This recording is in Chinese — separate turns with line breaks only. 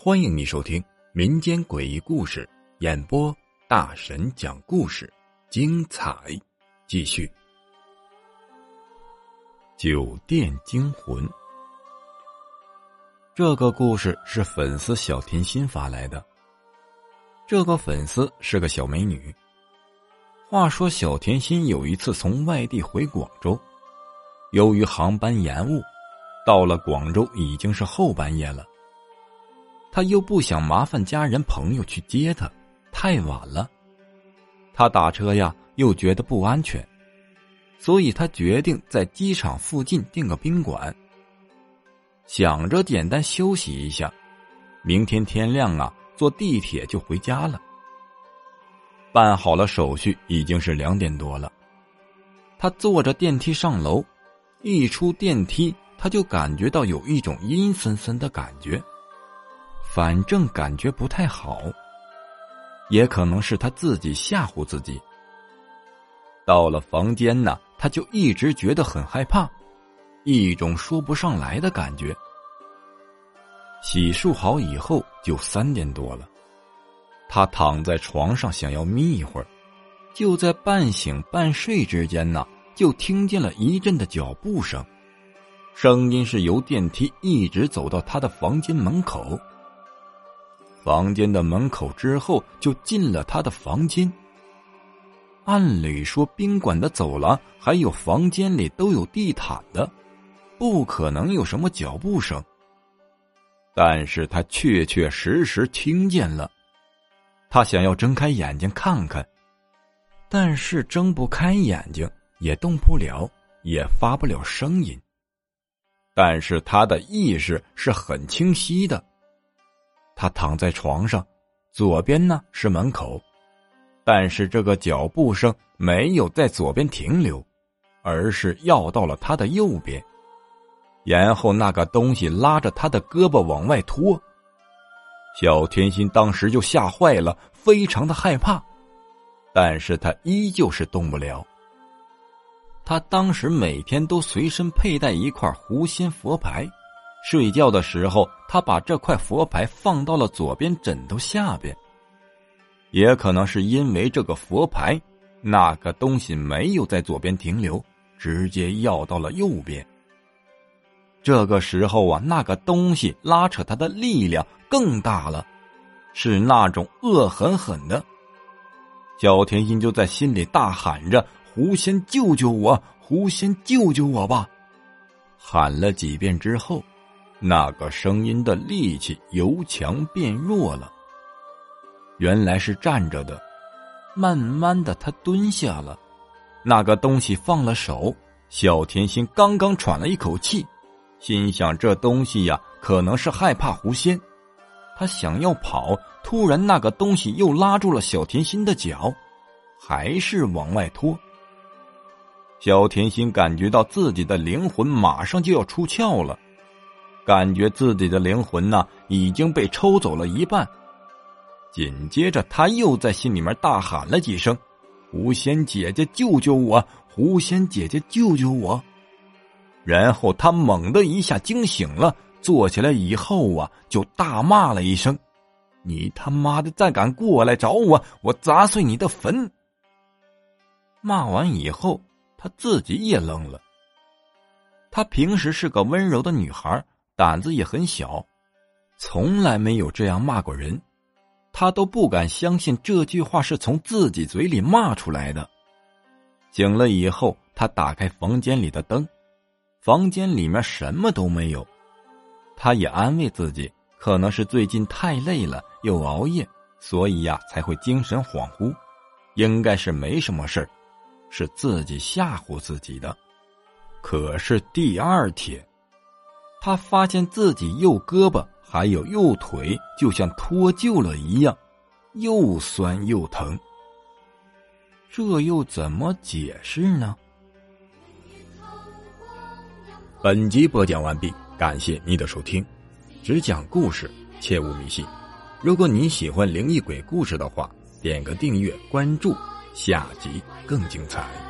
欢迎你收听民间诡异故事演播，大神讲故事，精彩继续。酒店惊魂，这个故事是粉丝小甜心发来的。这个粉丝是个小美女。话说，小甜心有一次从外地回广州，由于航班延误，到了广州已经是后半夜了。他又不想麻烦家人朋友去接他，太晚了。他打车呀，又觉得不安全，所以他决定在机场附近订个宾馆，想着简单休息一下，明天天亮啊，坐地铁就回家了。办好了手续，已经是两点多了。他坐着电梯上楼，一出电梯，他就感觉到有一种阴森森的感觉。反正感觉不太好，也可能是他自己吓唬自己。到了房间呢，他就一直觉得很害怕，一种说不上来的感觉。洗漱好以后，就三点多了，他躺在床上想要眯一会儿，就在半醒半睡之间呢，就听见了一阵的脚步声，声音是由电梯一直走到他的房间门口。房间的门口之后，就进了他的房间。按理说，宾馆的走廊还有房间里都有地毯的，不可能有什么脚步声。但是他确确实实听见了。他想要睁开眼睛看看，但是睁不开眼睛，也动不了，也发不了声音。但是他的意识是很清晰的。他躺在床上，左边呢是门口，但是这个脚步声没有在左边停留，而是要到了他的右边，然后那个东西拉着他的胳膊往外拖。小甜心当时就吓坏了，非常的害怕，但是他依旧是动不了。他当时每天都随身佩戴一块狐仙佛牌。睡觉的时候，他把这块佛牌放到了左边枕头下边。也可能是因为这个佛牌，那个东西没有在左边停留，直接要到了右边。这个时候啊，那个东西拉扯他的力量更大了，是那种恶狠狠的。小甜心就在心里大喊着：“狐仙，救救我！狐仙，救救我吧！”喊了几遍之后。那个声音的力气由强变弱了。原来是站着的，慢慢的他蹲下了，那个东西放了手。小甜心刚刚喘了一口气，心想这东西呀可能是害怕狐仙，他想要跑，突然那个东西又拉住了小甜心的脚，还是往外拖。小甜心感觉到自己的灵魂马上就要出窍了。感觉自己的灵魂呢已经被抽走了一半，紧接着他又在心里面大喊了几声：“狐仙姐姐救救我！狐仙姐姐救救我！”然后他猛的一下惊醒了，坐起来以后啊，就大骂了一声：“你他妈的再敢过来找我，我砸碎你的坟！”骂完以后，他自己也愣了。他平时是个温柔的女孩。胆子也很小，从来没有这样骂过人，他都不敢相信这句话是从自己嘴里骂出来的。醒了以后，他打开房间里的灯，房间里面什么都没有。他也安慰自己，可能是最近太累了，又熬夜，所以呀才会精神恍惚，应该是没什么事儿是自己吓唬自己的。可是第二天。他发现自己右胳膊还有右腿，就像脱臼了一样，又酸又疼。这又怎么解释呢？本集播讲完毕，感谢你的收听。只讲故事，切勿迷信。如果你喜欢灵异鬼故事的话，点个订阅关注，下集更精彩。